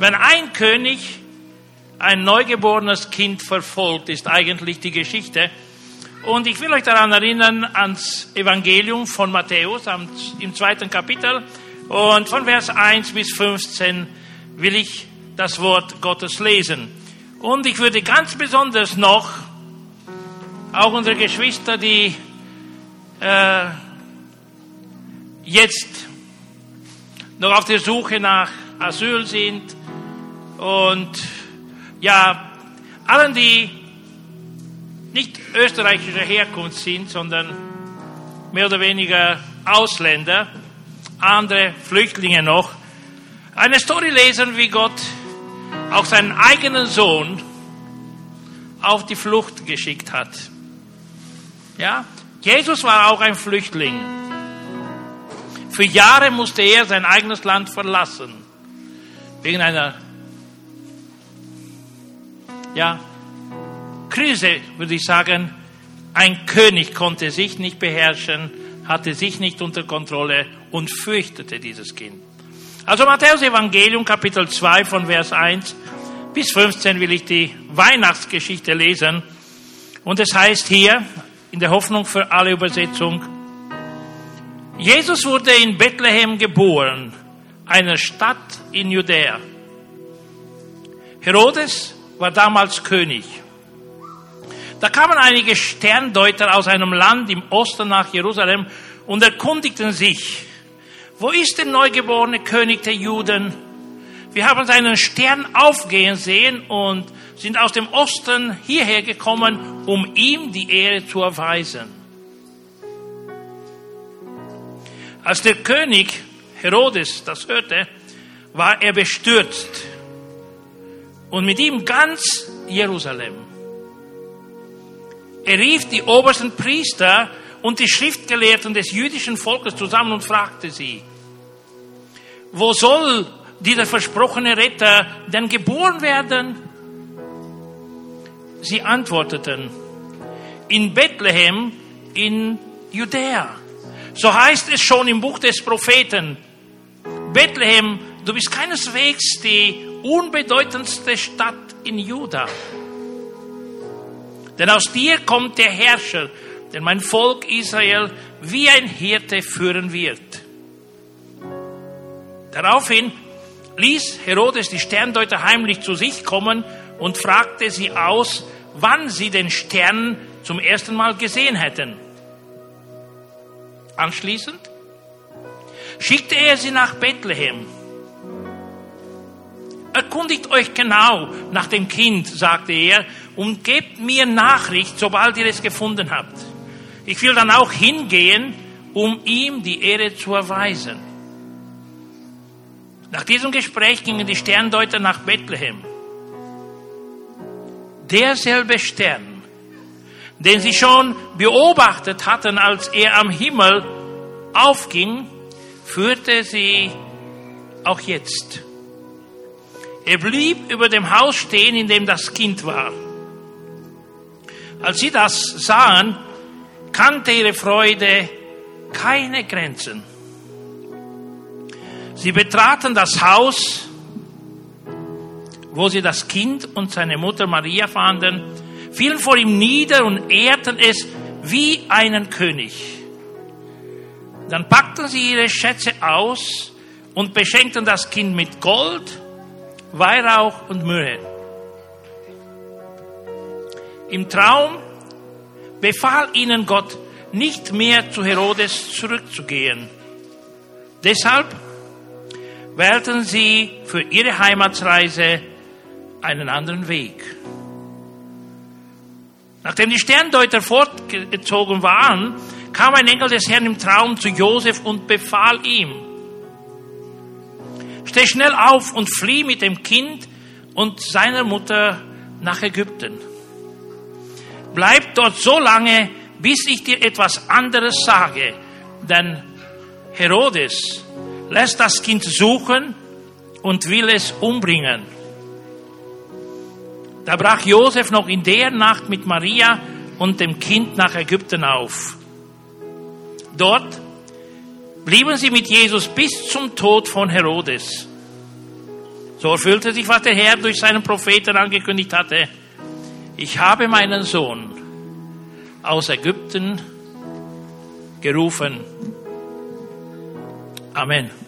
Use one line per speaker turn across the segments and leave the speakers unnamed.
Wenn ein König ein neugeborenes Kind verfolgt, ist eigentlich die Geschichte. Und ich will euch daran erinnern ans Evangelium von Matthäus im zweiten Kapitel. Und von Vers 1 bis 15 will ich das Wort Gottes lesen. Und ich würde ganz besonders noch auch unsere Geschwister, die äh, jetzt noch auf der Suche nach Asyl sind und ja, allen, die nicht österreichischer Herkunft sind, sondern mehr oder weniger Ausländer, andere Flüchtlinge noch, eine Story lesen, wie Gott auch seinen eigenen Sohn auf die Flucht geschickt hat. Ja, Jesus war auch ein Flüchtling. Für Jahre musste er sein eigenes Land verlassen. Wegen einer ja, Krise, würde ich sagen. Ein König konnte sich nicht beherrschen, hatte sich nicht unter Kontrolle und fürchtete dieses Kind. Also Matthäus Evangelium Kapitel 2 von Vers 1 bis 15 will ich die Weihnachtsgeschichte lesen. Und es heißt hier, in der Hoffnung für alle Übersetzung, Jesus wurde in Bethlehem geboren, einer Stadt in Judäa. Herodes war damals König. Da kamen einige Sterndeuter aus einem Land im Osten nach Jerusalem und erkundigten sich, wo ist der neugeborene König der Juden? Wir haben seinen Stern aufgehen sehen und sind aus dem Osten hierher gekommen, um ihm die Ehre zu erweisen. Als der König Herodes das hörte, war er bestürzt und mit ihm ganz Jerusalem. Er rief die obersten Priester und die Schriftgelehrten des jüdischen Volkes zusammen und fragte sie, wo soll dieser versprochene Retter denn geboren werden? Sie antworteten, in Bethlehem in Judäa. So heißt es schon im Buch des Propheten. Bethlehem, du bist keineswegs die unbedeutendste Stadt in Juda. Denn aus dir kommt der Herrscher, der mein Volk Israel wie ein Hirte führen wird. Daraufhin ließ Herodes die Sterndeuter heimlich zu sich kommen und fragte sie aus, wann sie den Stern zum ersten Mal gesehen hätten. Anschließend schickte er sie nach Bethlehem. Erkundigt euch genau nach dem Kind, sagte er, und gebt mir Nachricht, sobald ihr es gefunden habt. Ich will dann auch hingehen, um ihm die Ehre zu erweisen. Nach diesem Gespräch gingen die Sterndeuter nach Bethlehem. Derselbe Stern, den sie schon beobachtet hatten, als er am Himmel aufging, führte sie auch jetzt. Er blieb über dem Haus stehen, in dem das Kind war. Als sie das sahen, kannte ihre Freude keine Grenzen. Sie betraten das Haus, wo sie das Kind und seine Mutter Maria fanden, fielen vor ihm nieder und ehrten es wie einen König. Dann packten sie ihre Schätze aus und beschenkten das Kind mit Gold, Weihrauch und Myrrhe. Im Traum befahl ihnen Gott, nicht mehr zu Herodes zurückzugehen. Deshalb wählten sie für ihre Heimatsreise einen anderen Weg. Nachdem die Sterndeuter fortgezogen waren, kam ein Engel des Herrn im Traum zu Josef und befahl ihm, steh schnell auf und flieh mit dem Kind und seiner Mutter nach Ägypten. Bleib dort so lange, bis ich dir etwas anderes sage, denn Herodes lässt das Kind suchen und will es umbringen. Da brach Josef noch in der Nacht mit Maria und dem Kind nach Ägypten auf. Dort blieben sie mit Jesus bis zum Tod von Herodes.
So erfüllte sich, was der Herr durch seinen Propheten angekündigt hatte. Ich habe meinen Sohn aus Ägypten gerufen. Amen.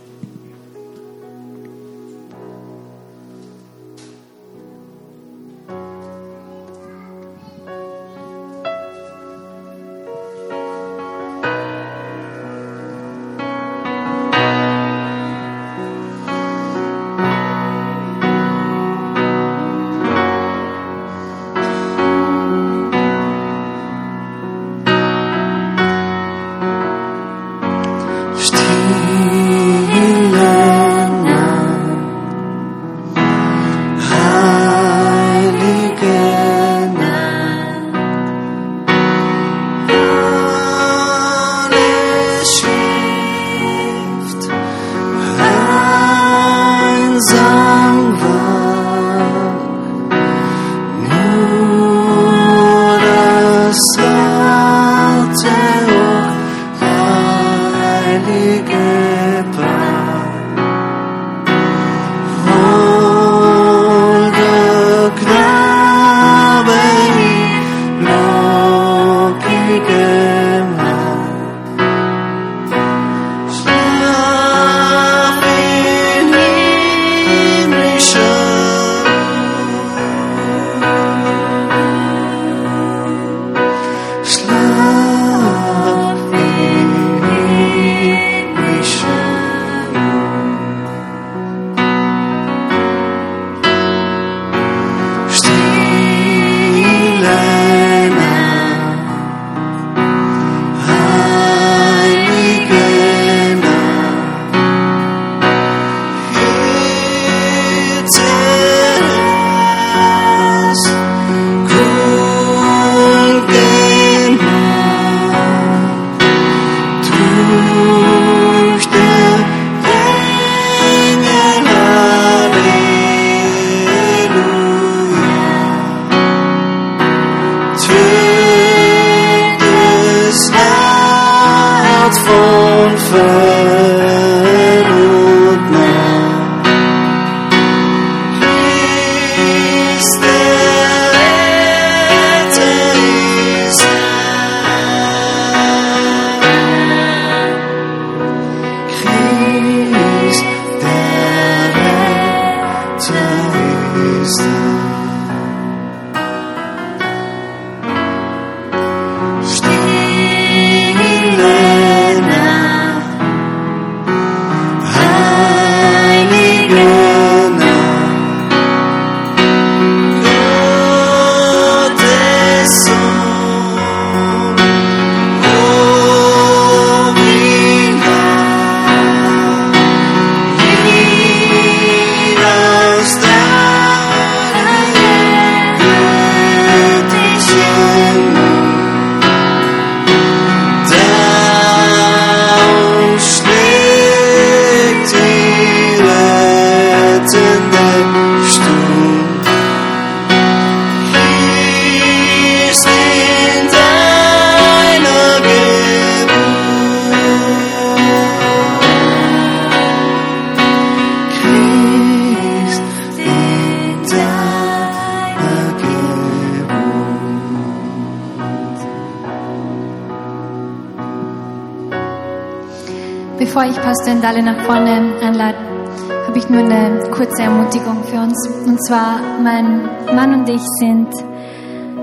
Für uns. Und zwar, mein Mann und ich sind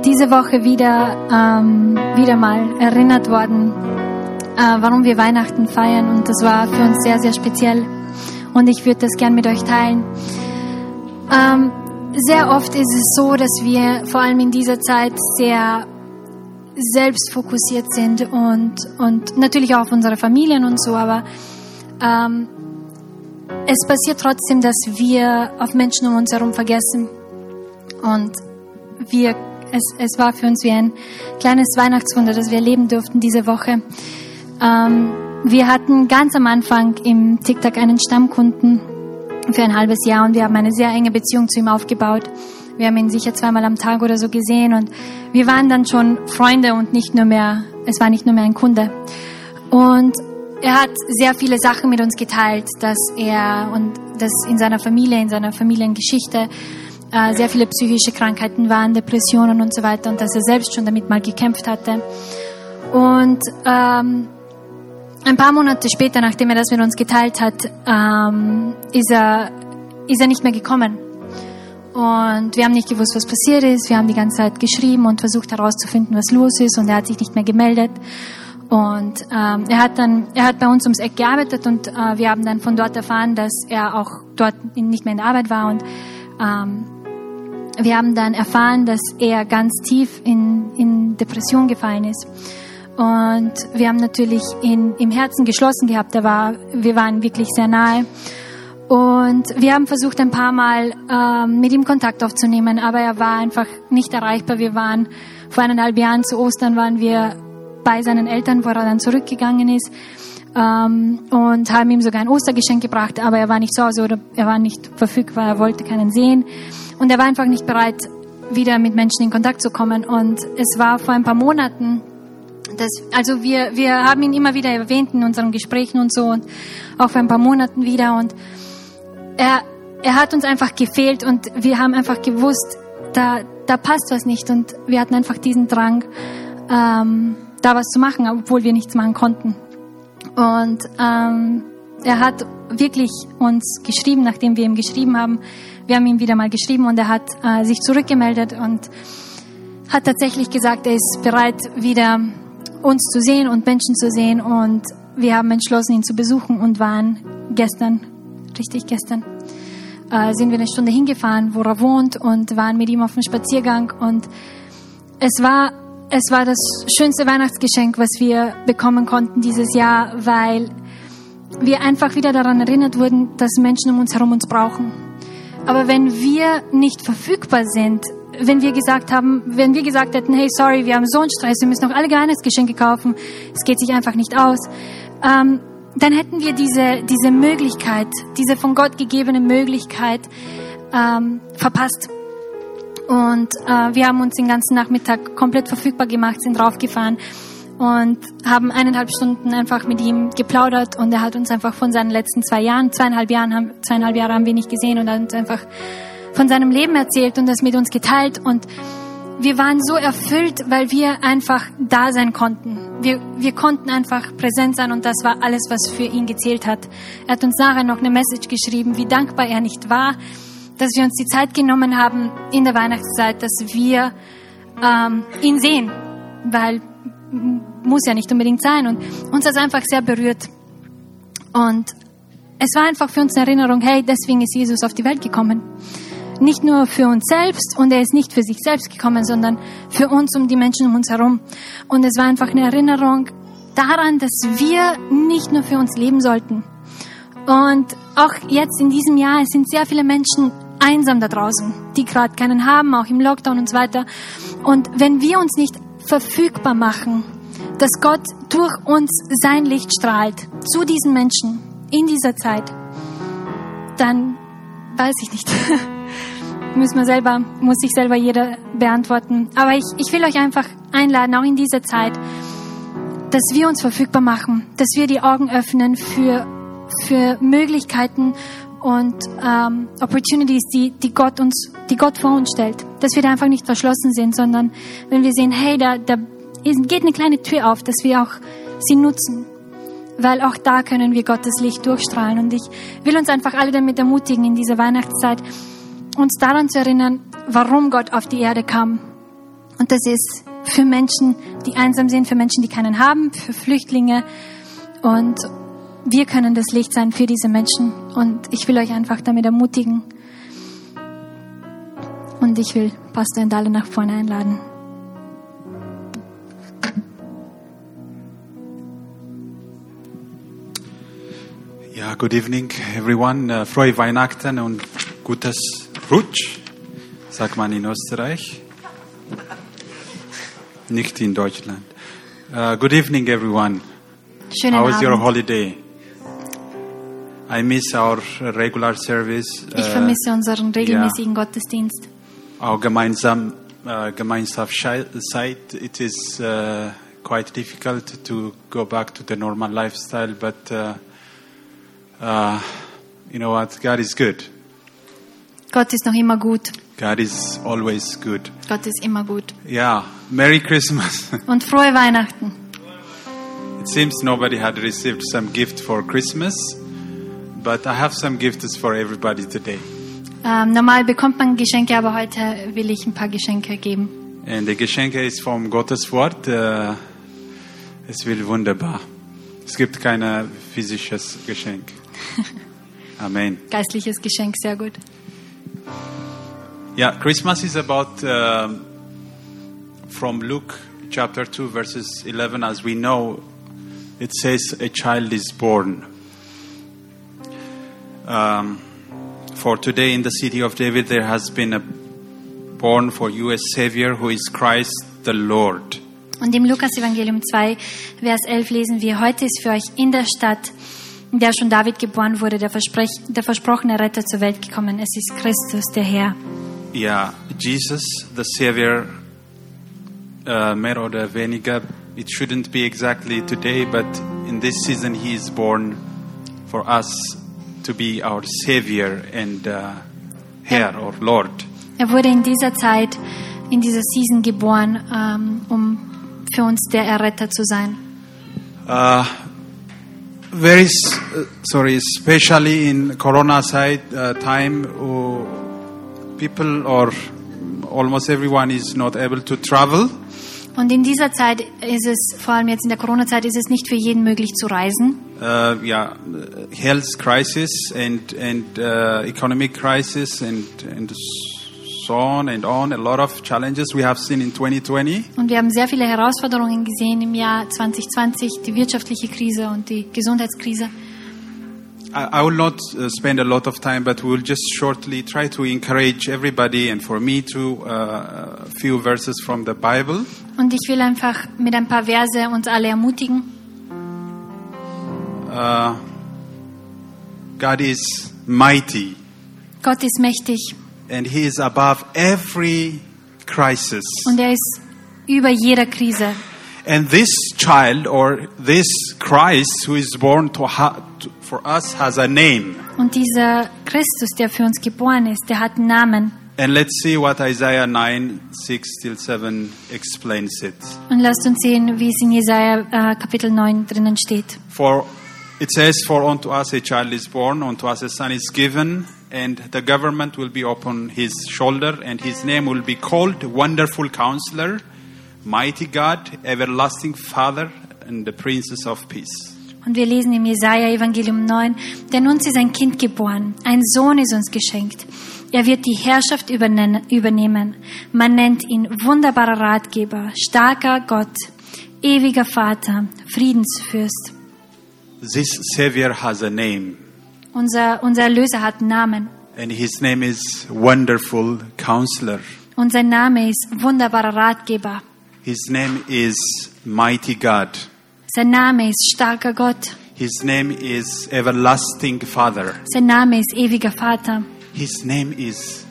diese Woche wieder, ähm, wieder mal erinnert worden, äh, warum wir Weihnachten feiern. Und das war für uns sehr, sehr speziell. Und ich würde das gern mit euch teilen. Ähm, sehr oft ist es so, dass wir vor allem in dieser Zeit sehr selbstfokussiert sind und, und natürlich auch auf unsere Familien und so, aber ähm, es passiert trotzdem, dass wir auf Menschen um uns herum vergessen. Und wir, es, es war für uns wie ein kleines Weihnachtswunder, das wir erleben durften diese Woche. Ähm, wir hatten ganz am Anfang im TikTok einen Stammkunden für ein halbes Jahr und wir haben eine sehr enge Beziehung zu ihm aufgebaut. Wir haben ihn sicher zweimal am Tag oder so gesehen und wir waren dann schon Freunde und nicht nur mehr, es war nicht nur mehr ein Kunde. Und er hat sehr viele Sachen mit uns geteilt, dass er und dass in seiner Familie, in seiner Familiengeschichte äh, sehr viele psychische Krankheiten waren, Depressionen und so weiter und dass er selbst schon damit mal gekämpft hatte. Und ähm, ein paar Monate später, nachdem er das mit uns geteilt hat, ähm, ist, er, ist er nicht mehr gekommen. Und wir haben nicht gewusst, was passiert ist. Wir haben die ganze Zeit geschrieben und versucht herauszufinden, was los ist. Und er hat sich nicht mehr gemeldet. Und ähm, er hat dann, er hat bei uns ums Eck gearbeitet und äh, wir haben dann von dort erfahren, dass er auch dort nicht mehr in der Arbeit war. Und ähm, wir haben dann erfahren, dass er ganz tief in, in Depression gefallen ist. Und wir haben natürlich ihn im Herzen geschlossen gehabt. Er war, wir waren wirklich sehr nahe. Und wir haben versucht, ein paar Mal ähm, mit ihm Kontakt aufzunehmen, aber er war einfach nicht erreichbar. Wir waren vor eineinhalb Jahren zu Ostern waren wir bei seinen Eltern, wo er dann zurückgegangen ist ähm, und haben ihm sogar ein Ostergeschenk gebracht, aber er war nicht zu Hause oder er war nicht verfügbar, er wollte keinen sehen. Und er war einfach nicht bereit, wieder mit Menschen in Kontakt zu kommen. Und es war vor ein paar Monaten, dass, also wir, wir haben ihn immer wieder erwähnt in unseren Gesprächen und so und auch vor ein paar Monaten wieder. Und er, er hat uns einfach gefehlt und wir haben einfach gewusst, da, da passt was nicht. Und wir hatten einfach diesen Drang, ähm, da was zu machen, obwohl wir nichts machen konnten. Und ähm, er hat wirklich uns geschrieben, nachdem wir ihm geschrieben haben. Wir haben ihm wieder mal geschrieben und er hat äh, sich zurückgemeldet und hat tatsächlich gesagt, er ist bereit, wieder uns zu sehen und Menschen zu sehen. Und wir haben entschlossen, ihn zu besuchen und waren gestern, richtig gestern, äh, sind wir eine Stunde hingefahren, wo er wohnt und waren mit ihm auf dem Spaziergang. Und es war es war das schönste Weihnachtsgeschenk, was wir bekommen konnten dieses Jahr, weil wir einfach wieder daran erinnert wurden, dass Menschen um uns herum uns brauchen. Aber wenn wir nicht verfügbar sind, wenn wir gesagt haben, wenn wir gesagt hätten, hey, sorry, wir haben so einen Stress, wir müssen noch alle Weihnachtsgeschenke kaufen, es geht sich einfach nicht aus, ähm, dann hätten wir diese, diese Möglichkeit, diese von Gott gegebene Möglichkeit ähm, verpasst. Und äh, wir haben uns den ganzen Nachmittag komplett verfügbar gemacht, sind draufgefahren und haben eineinhalb Stunden einfach mit ihm geplaudert und er hat uns einfach von seinen letzten zwei Jahren, zweieinhalb Jahren haben, zweieinhalb Jahre haben wir nicht gesehen und hat uns einfach von seinem Leben erzählt und das mit uns geteilt und wir waren so erfüllt, weil wir einfach da sein konnten. Wir, wir konnten einfach präsent sein und das war alles, was für ihn gezählt hat. Er hat uns nachher noch eine Message geschrieben, wie dankbar er nicht war, dass wir uns die Zeit genommen haben in der Weihnachtszeit, dass wir ähm, ihn sehen, weil muss ja nicht unbedingt sein und uns hat einfach sehr berührt. Und es war einfach für uns eine Erinnerung, hey, deswegen ist Jesus auf die Welt gekommen. Nicht nur für uns selbst und er ist nicht für sich selbst gekommen, sondern für uns und die Menschen um uns herum. Und es war einfach eine Erinnerung daran, dass wir nicht nur für uns leben sollten. Und auch jetzt in diesem Jahr, es sind sehr viele Menschen einsam da draußen, die gerade keinen haben, auch im Lockdown und so weiter. Und wenn wir uns nicht verfügbar machen, dass Gott durch uns sein Licht strahlt zu diesen Menschen in dieser Zeit, dann weiß ich nicht. muss man selber, muss sich selber jeder beantworten. Aber ich, ich will euch einfach einladen, auch in dieser Zeit, dass wir uns verfügbar machen, dass wir die Augen öffnen für, für Möglichkeiten und ähm, Opportunities, die, die, Gott uns, die Gott vor uns stellt. Dass wir da einfach nicht verschlossen sind, sondern wenn wir sehen, hey, da, da geht eine kleine Tür auf, dass wir auch sie nutzen. Weil auch da können wir Gottes Licht durchstrahlen. Und ich will uns einfach alle damit ermutigen, in dieser Weihnachtszeit uns daran zu erinnern, warum Gott auf die Erde kam. Und das ist für Menschen, die einsam sind, für Menschen, die keinen haben, für Flüchtlinge und wir können das Licht sein für diese Menschen. Und ich will euch einfach damit ermutigen. Und ich will Pastor Endale nach vorne einladen.
Ja, good evening everyone. Uh, frohe Weihnachten und gutes Rutsch, sagt man in Österreich. Nicht in Deutschland. Uh, good evening everyone.
Schönen
How was your holiday? I miss our regular service.
Ich
uh,
vermisse unseren regelmäßigen Gottesdienst.
our gemeinsam, uh, Gemeinschaftszeit. It is uh, quite difficult to go back to the normal lifestyle, but uh, uh, you know what? God is good.
Gott ist noch immer gut.
God is always good.
Gott ist immer gut.
Yeah. Merry Christmas.
Und frohe Weihnachten.
it seems nobody had received some gift for Christmas, but I have some gifts for everybody today.
Ähm, normal bekommt man Geschenke, aber heute will ich ein paar Geschenke geben.
And the Geschenke ist vom Gottes Wort. Äh, es wird wunderbar. Es gibt kein physisches Geschenk. Amen.
Geistliches Geschenk, sehr gut.
Yeah, Christmas is about um from Luke chapter 2, verses 11. As we know, it says a child is born. Um, for today in the city of David, there has been a born for you a Savior who is Christ the Lord.
Und im Lukas-Evangelium 2, Vers 11 lesen wir, heute ist für euch in der Stadt, in der schon David geboren wurde, der, Versprech, der versprochene Retter zur Welt gekommen. Es ist Christus, der Herr.
Yeah, Jesus, the Savior, uh, mehr oder weniger, it shouldn't be exactly today, but in this season He is born for us to be our Savior and uh, Herr or Lord.
Er wurde in dieser Zeit, in dieser Season geboren, ähm, um für uns der Erretter zu sein.
Uh, very, uh, sorry, especially in Corona side uh, time, uh, people or almost everyone is not able to travel.
Und in dieser Zeit ist es, vor allem jetzt in der Corona-Zeit, ist es nicht für jeden möglich zu reisen.
uh, yeah, uh, health crisis and and uh, economic crisis and and so on and on. A lot of challenges we have seen in 2020.
Und wir haben sehr viele Herausforderungen gesehen im Jahr 2020, die wirtschaftliche Krise und die Gesundheitskrise.
I, I will not uh, spend a lot of time, but we'll just shortly try to encourage everybody and for me to uh, a few verses from the Bible.
Und ich will einfach mit ein paar Verse uns alle ermutigen.
Uh, God is mighty
Gott ist mächtig
and He is above every crisis.
und er ist über jeder Krise.
And this child or this Christ who is born to ha- for us has a name.
Und dieser Christus, der für uns geboren ist, der hat einen Namen.
And let's see what Isaiah 9, 6 till 7 explains it.
Und lasst uns sehen, wie es in Jesaja äh, Kapitel 9 drinnen steht.
For it says, For unto us a child is born, unto us a son is given, and the government will be upon his shoulder, and his name will be called Wonderful Counselor, Mighty God, Everlasting Father, and the Princess of Peace.
Und wir lesen im Jesaja Evangelium 9, denn uns ist ein Kind geboren, ein Sohn ist uns geschenkt. Er wird die Herrschaft übernehmen. Man nennt ihn wunderbarer Ratgeber, starker Gott, ewiger Vater, Friedensfürst.
This Savior has a name.
Unser, unser Erlöser hat einen Namen.
And his name is Wonderful Counselor.
Und sein Name ist wunderbarer Ratgeber.
His name is Mighty God.
Sein Name ist starker Gott.
His name is Everlasting Father.
Sein Name ist ewiger Vater.
His name is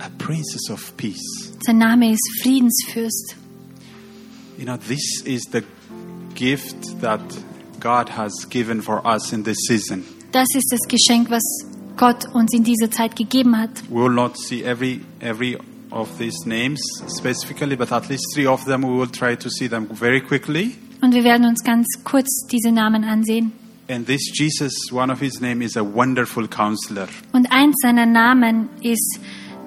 a Princess of Peace.
Sein Name ist Friedensfürst.
You know, this is the gift that God has given for us in this season.
Das ist das Geschenk, was Gott uns in dieser Zeit gegeben hat.
We will not see every every of these names specifically, but at least three of them we will try to see them very quickly.
Und wir werden uns ganz kurz diese Namen ansehen.
And this Jesus, one of his name is a wonderful counselor.
Und eins seiner Namen ist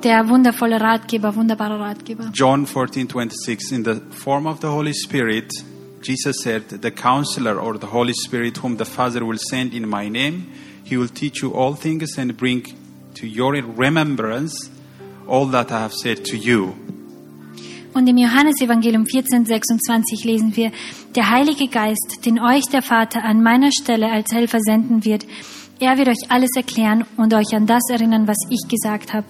der wundervolle Ratgeber, wunderbare Ratgeber.
John 14:26 in the form of the Holy Spirit Jesus said the counselor or the Holy Spirit whom the Father will send in my name he will teach you all things and bring to your remembrance all that I have said to you.
Und im Johannesevangelium 14, 26 lesen wir, der Heilige Geist, den euch der Vater an meiner Stelle als Helfer senden wird, er wird euch alles erklären und euch an das erinnern, was ich gesagt habe.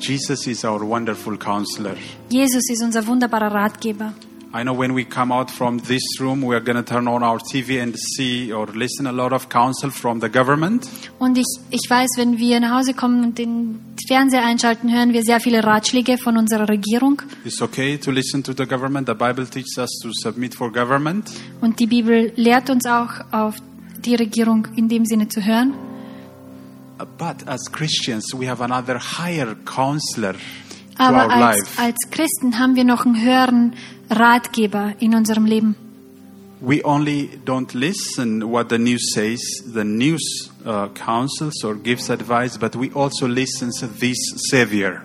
Jesus is our wonderful counselor.
Jesus ist unser wunderbarer Ratgeber.
I know when we come out from this room, we are going to turn on our TV and see or listen a lot of counsel from the government.
Und ich, ich weiß, wenn wir nach Hause kommen und den Fernseher einschalten, hören wir sehr viele Ratschläge von unserer Regierung.
It's okay to listen to the government. The Bible teaches us to submit for government.
Und die Bibel lehrt uns auch, auf die Regierung in dem Sinne zu hören.
But as Christians, we have another higher counselor to
Aber als, als Christen haben wir noch einen höheren Ratgeber in unserem Leben.
We only don't listen what the news says, the news uh, counsels or gives advice, but we also listen to this Savior.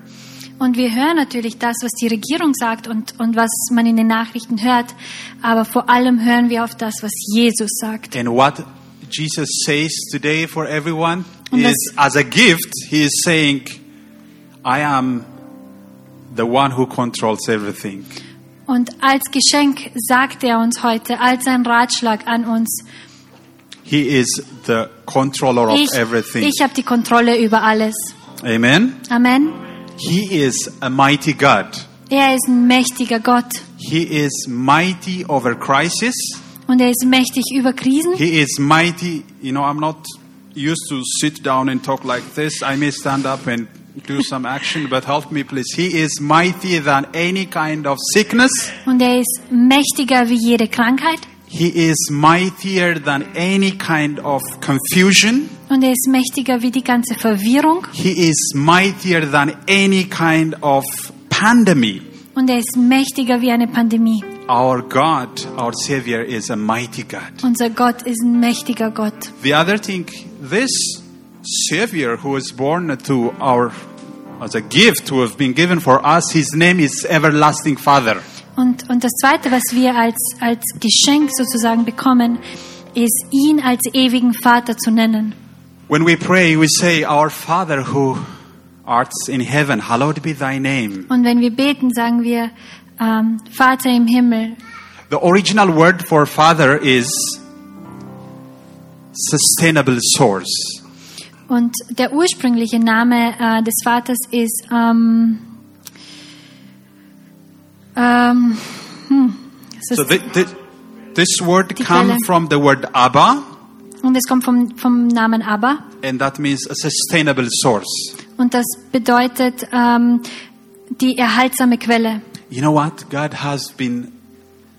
Und wir hören natürlich das, was die Regierung sagt und, und was man in den Nachrichten hört. Aber vor allem hören wir auf das, was Jesus sagt.
And what Jesus says today for everyone
Und
is as a gift, He is saying, I am the one who controls everything.
Und als Geschenk sagt er uns heute, als ein Ratschlag an uns,
He is the controller of
ich,
everything.
ich habe die Kontrolle über alles.
Amen.
Amen.
He is a mighty God.
Er ist ein mächtiger Gott
He is mighty over crisis.
und er ist mächtig über Krisen.
He is mighty. You know, I'm not used to sit down and talk like this. I may stand up and do some action, but help me, please. He is mightier than any kind of sickness.
Und er ist mächtiger wie jede Krankheit.
He is mightier than any kind of confusion.
Und er ist mächtiger wie die ganze Verwirrung.
He is mightier than any kind of pandemic.
Und er ist mächtiger wie eine Pandemie.
Our God, our Savior, is a mighty God.
Unser Gott ist ein mächtiger Gott.
The other thing, this Savior who was born to our as a gift who has been given for us, his name is Everlasting Father.
Und, und das Zweite, was wir als, als Geschenk sozusagen bekommen, ist, ihn als ewigen Vater zu nennen.
When we pray, we say, Our Father who art in heaven, hallowed be thy name.
Und wenn wir beten, sagen wir, ähm, Vater im Himmel.
The original word for father is sustainable source.
Und der ursprüngliche Name äh, des Vaters ist, ähm, ähm, hm,
So thi- thi- this word
Quelle.
from the word Abba,
und es kommt vom, vom Namen Abba.
and that means a sustainable source.
Und das bedeutet ähm, die erhaltsame Quelle.
You know what? God has been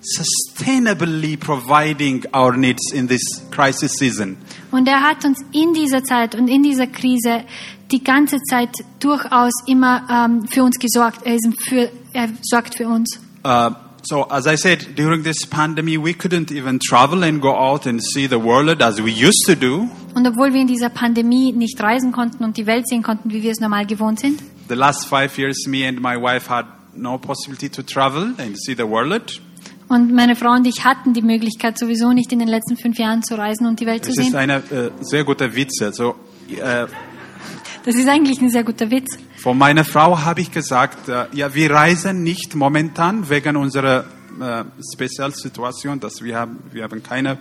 sustainably providing our needs in this crisis season.
Und er hat uns in dieser Zeit und in dieser Krise die ganze Zeit durchaus immer ähm, für uns gesorgt. Er, ist für, er sorgt für uns.
Uh, so, as I said, during this pandemic, we couldn't even travel and go out and see the world as we used to do.
Und obwohl wir in dieser Pandemie nicht reisen konnten und die Welt sehen konnten, wie wir es normal gewohnt sind,
The last five years, me and my wife had no possibility to travel and see the world.
Und meine Frau und ich hatten die Möglichkeit sowieso nicht in den letzten fünf Jahren zu reisen und die Welt zu
Es ist
sehen.
eine äh, sehr gute Witze. So, äh,
Das ist eigentlich ein sehr guter Witz.
von meiner Frau habe ich gesagt, äh, ja, wir reisen nicht momentan wegen unserer äh, Spezialsituation, dass wir haben, wir haben keine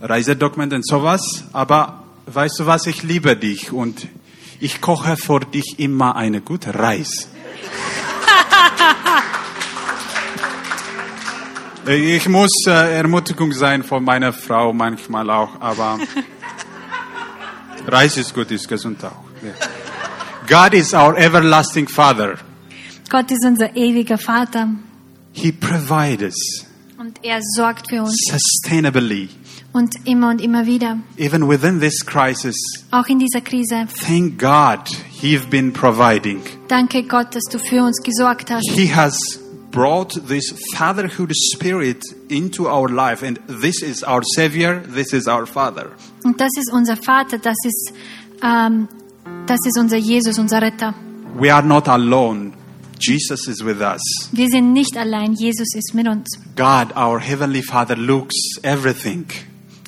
Reisedokumente und sowas. Aber weißt du was, ich liebe dich und ich koche für dich immer eine gute Reis. Ich muss äh, Ermutigung sein von meiner Frau manchmal auch, aber Reis ist gut, ist gesund auch. Ja. God is our everlasting Father.
Gott ist unser ewiger Vater
He provides
und er sorgt für uns
sustainably,
und immer und immer wieder.
even within this crisis.
Auch in dieser Krise.
Thank God He's been providing.
Danke Gott, dass du für uns gesorgt hast.
He has brought this fatherhood spirit into our life, and this is our Savior, this is our Father.
Und das ist unser Vater, das ist, ähm, das ist unser Jesus, unser Retter.
We are not alone. Jesus is with us.
Wir sind nicht allein, Jesus ist mit uns.
God, our Heavenly Father, looks everything,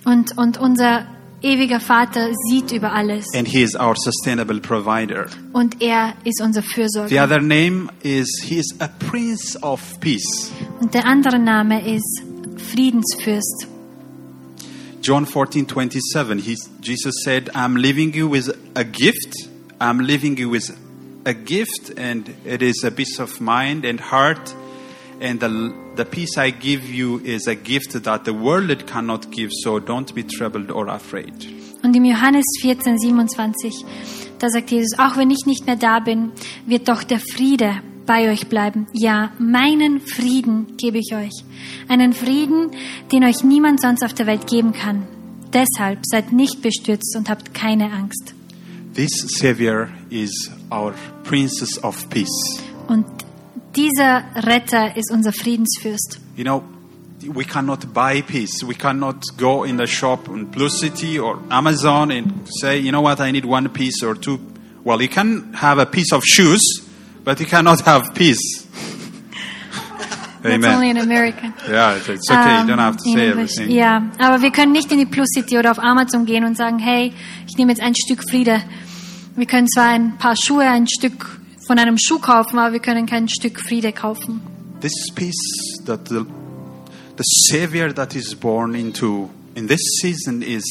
Und, und unser ewiger Vater sieht über alles.
and He is our sustainable provider.
Und er ist unser
The other name is He is a Prince of Peace.
Und der andere Name ist Friedensfürst.
John 14, 27, he, Jesus said, I'm leaving you with a gift. I'm leaving you with a gift, and it is a peace of mind and heart. And the, the peace I give you is a gift that the world cannot give, so don't be troubled or afraid.
Und im Johannes 14, 27, da sagt Jesus, auch wenn ich nicht mehr da bin, wird doch der Friede bei euch bleiben. Ja, meinen Frieden gebe ich euch. Einen Frieden, den euch niemand sonst auf der Welt geben kann. Deshalb seid nicht bestürzt und habt keine Angst.
This Savior is our Princess of Peace.
Und dieser Retter ist unser Friedensfürst.
You know, we cannot buy peace. We cannot go in the shop in Blue City or Amazon and say, you know what, I need one piece or two. Well, you can have a piece of shoes, but you cannot have peace.
That's only
Amen.
in America.
Yeah, it's, it's okay. you don't have to say
English.
everything.
Ja, aber wir können nicht in die Plus City oder auf Amazon gehen und sagen, hey, ich nehme jetzt ein Stück Friede. Wir können zwar ein paar Schuhe, ein Stück von einem Schuh kaufen, aber wir können kein Stück Friede kaufen.
This peace that the, the Savior that is born into in this season is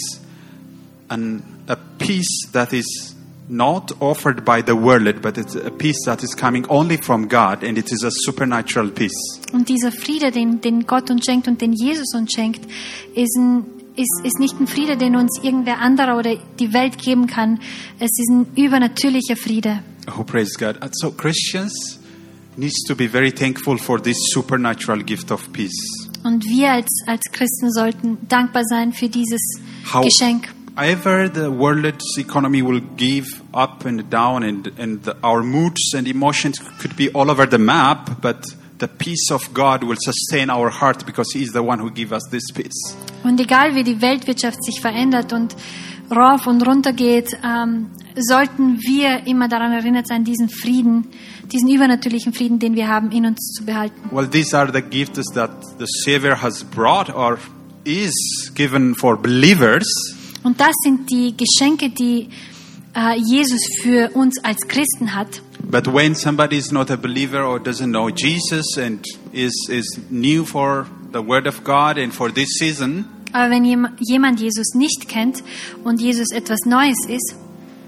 an, a peace that is not offered by the world, but it's a peace that is coming only from God, and it is a supernatural peace.
Und dieser Friede, den, den Gott uns schenkt und den Jesus uns schenkt, ist, ein, ist, ist nicht ein Friede, den uns irgendwer anderer oder die Welt geben kann. Es ist ein übernatürlicher Friede.
Oh, praise God. And so Christians needs to be very thankful for this supernatural gift of peace.
Und wir als, als Christen sollten dankbar sein für dieses
How-
Geschenk.
However, the world's economy will give up and down, and, and our moods and emotions could be all over the map, but the peace of God will sustain our heart because He is the one who gives us this peace.
Und egal wie die Weltwirtschaft sich verändert und rauf und runter geht, ähm, sollten wir immer daran erinnert sein, diesen Frieden, diesen übernatürlichen Frieden, den wir haben, in uns zu behalten.
Well, these are the gifts that the Savior has brought or is given for believers.
Und das sind die Geschenke, die äh, Jesus für uns als Christen hat.
But when somebody is not a believer or doesn't know Jesus and is, is new for the Word of God and for this season,
Aber wenn jem- jemand Jesus nicht kennt und Jesus etwas Neues ist,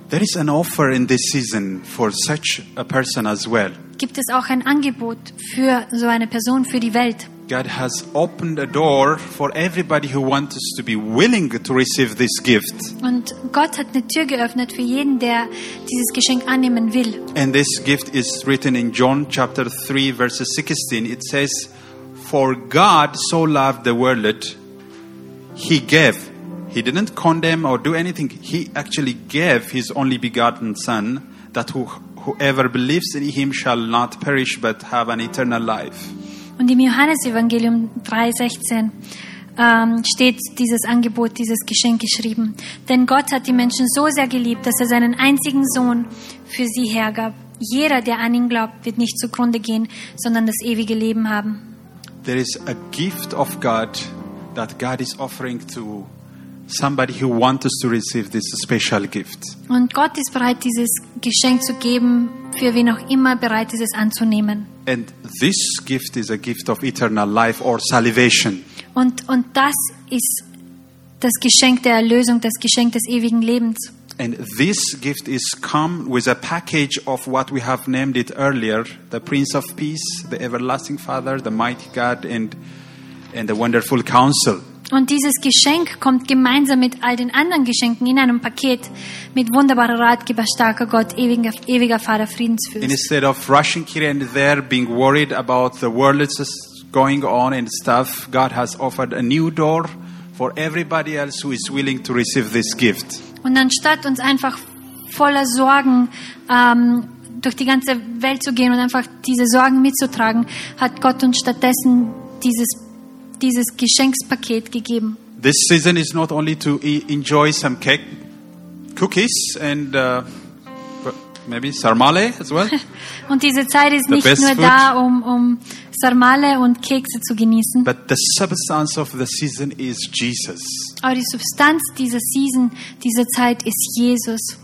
there is an offer in this season for such a person as well.
gibt es auch ein Angebot für so eine Person, für die Welt.
God has opened a door for everybody who wants to be willing to receive this gift.
Und Gott hat eine Tür geöffnet für jeden, der dieses Geschenk annehmen will.
And this gift is written in John chapter 3 verse 16. It says, "For God so loved the world, he gave. He didn't condemn or do anything. He actually gave his only begotten son that who, whoever believes in him shall not perish but have an eternal life."
Und im Johannesevangelium 3,16 ähm, steht dieses Angebot, dieses Geschenk geschrieben. Denn Gott hat die Menschen so sehr geliebt, dass er seinen einzigen Sohn für sie hergab. Jeder, der an ihn glaubt, wird nicht zugrunde gehen, sondern das ewige Leben haben.
There is a gift of God that God is offering to somebody who wants to receive this special gift.
Und Gott ist bereit, dieses Geschenk zu geben, für wen auch immer bereit ist, es anzunehmen.
And this gift is a gift of eternal life or salvation.
Und, und das ist das Geschenk der Erlösung, das Geschenk des ewigen Lebens.
And this gift is come with a package of what we have named it earlier the Prince of Peace, the Everlasting Father, the Mighty God, and, and the Wonderful Counsel.
Und dieses Geschenk kommt gemeinsam mit all den anderen Geschenken in einem Paket mit wunderbarer Ratgeber, starker Gott, ewiger, ewiger Vater, Friedensfürst.
instead of rushing here and there, being worried about the world that's going on and stuff, God has offered a new door for everybody else who is willing to receive this gift.
Und anstatt uns einfach voller Sorgen ähm, durch die ganze Welt zu gehen und einfach diese Sorgen mitzutragen, hat Gott uns stattdessen dieses, dieses Geschenkspaket gegeben.
This season is not only to e- enjoy some cake, cookies, and uh, maybe sarmale as well.
Und diese Zeit ist
The
nicht nur da, um, um Sarmale und Kekse zu genießen,
But the substance of the season is Jesus.
aber die Substanz dieser Season, dieser Zeit ist Jesus.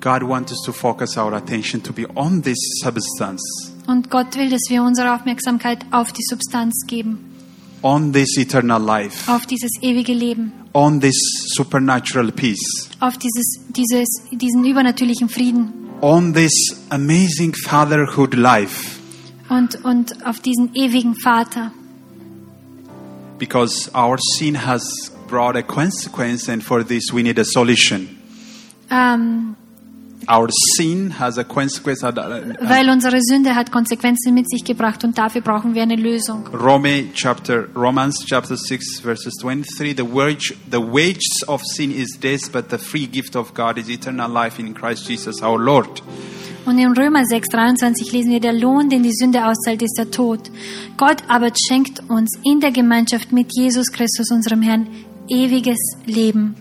God wants us to focus our attention to be on this substance,
Und Gott will, dass wir unsere Aufmerksamkeit auf die Substanz geben,
on this eternal life,
auf dieses ewige Leben,
on this supernatural peace.
auf dieses, dieses, diesen übernatürlichen Frieden.
on this amazing fatherhood life
und, und auf diesen ewigen Vater.
because our sin has brought a consequence, and for this we need a solution.
Ähm, weil unsere Sünde hat Konsequenzen mit sich gebracht und dafür brauchen wir eine Lösung.
Rome chapter Romans chapter 6 verses 23 the wage the wages of sin is death but the free gift of God is eternal life in Christ Jesus our Lord.
Und in Römer 6, 23 lesen wir, der Lohn, den die Sünde auszahlt, ist der Tod. Gott aber schenkt uns in der Gemeinschaft mit Jesus Christus, unserem Herrn, ewiges Leben.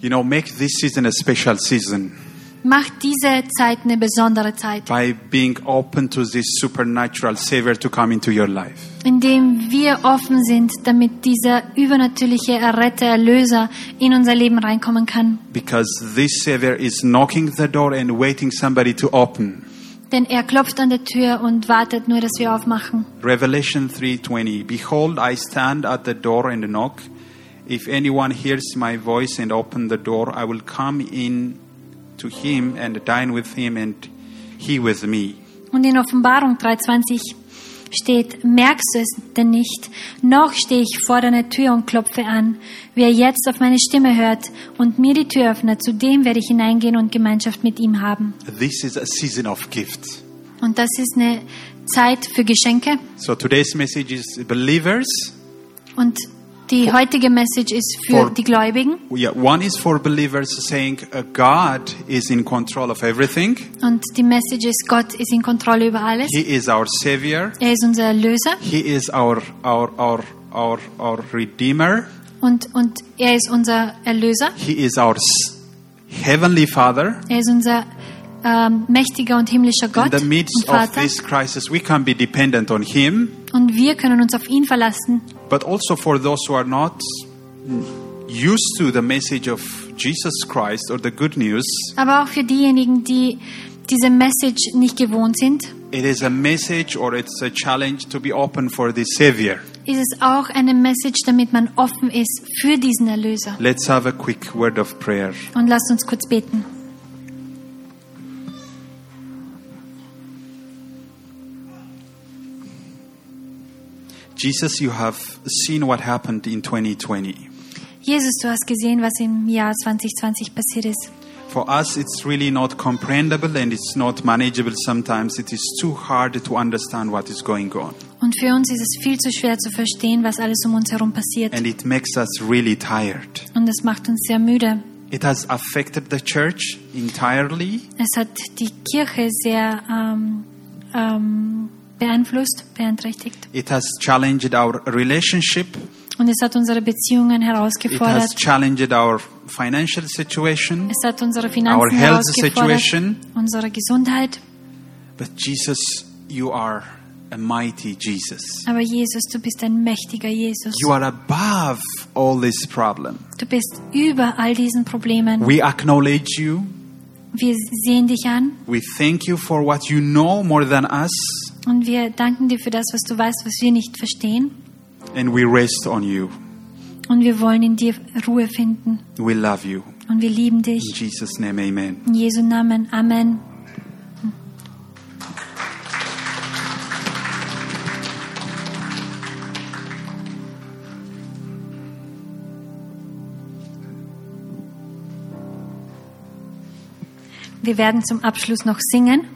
You know make this season a special season
Macht diese Zeit eine besondere Zeit,
by being open to this supernatural savior to come into your life.
indem wir offen sind, damit dieser übernatürliche Erretter, Erlöser in unser Leben reinkommen kann.
Because this savior is knocking the door and waiting somebody to open.
Denn er klopft an der Tür und wartet nur, dass wir aufmachen.
Revelation 3:20 Behold I stand at the door and knock if anyone hears my voice and open the door I will come in to him and dine with him and he with me
Und in Offenbarung 3,20 steht, merkst du es denn nicht? Noch stehe ich vor deiner Tür und klopfe an. Wer jetzt auf meine Stimme hört und mir die Tür öffnet, zu dem werde ich hineingehen und Gemeinschaft mit ihm haben.
This is a season of gifts
Und das ist eine Zeit für Geschenke.
So today's message is believers
Und die heutige Message ist für
For-
die Gläubigen.
yeah, one is for believers saying uh, God is in control of everything
Und die Message ist, Gott ist in Kontrolle über alles.
he is our savior
Er ist unser Erlöser
he is our our our our, our redeemer
und, und er ist unser Erlöser.
he is our heavenly father
Er ist unser ähm, mächtiger und himmlischer
In
Gott
the
und
midst of
Vater.
this crisis, we can be dependent on Him,
Und wir können uns auf ihn verlassen.
But also for those who are not used to the message of Jesus Christ or the good news,
Aber auch für diejenigen, die diese Message nicht gewohnt sind,
it is a message or it's a challenge to be open for the Savior.
ist es auch eine Message, damit man offen ist für diesen Erlöser.
Let's have a quick word of prayer.
Und lasst uns kurz beten.
Jesus, you have seen what happened in 2020.
Jesus, du hast gesehen, was im Jahr 2020 passiert ist.
For us, it's really not comprehensible and it's not manageable sometimes. It is too hard to understand what is going on.
Und für uns ist es viel zu schwer zu verstehen, was alles um uns herum passiert.
And it makes us really tired.
Und es macht uns sehr müde.
It has affected the church entirely.
Es hat die Kirche sehr ähm, ähm, beeinflusst, beeinträchtigt.
It has challenged our relationship.
Und es hat unsere Beziehungen
It has challenged our financial situation.
Es hat unsere
Our
Finanzen
health
herausgefordert,
situation.
unsere Gesundheit.
But Jesus, you are a mighty Jesus.
Aber Jesus, du bist ein mächtiger Jesus.
You are above all this problem.
Du bist über all diesen Problemen.
We acknowledge you.
Wir sehen dich an
We thank you for what you know more than us.
Und wir danken dir für das, was du weißt, was wir nicht verstehen.
And we rest on you.
Und wir wollen in dir Ruhe finden.
We love you.
Und wir lieben
In
dich.
Jesus' name, amen.
In Jesu Namen. Amen. Wir werden zum Abschluss noch singen.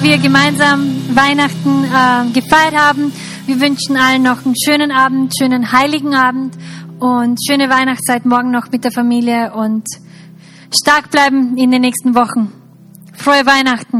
dass wir gemeinsam Weihnachten äh, gefeiert haben. Wir wünschen allen noch einen schönen Abend, schönen heiligen Abend und schöne Weihnachtszeit morgen noch mit der Familie und stark bleiben in den nächsten Wochen. Frohe Weihnachten!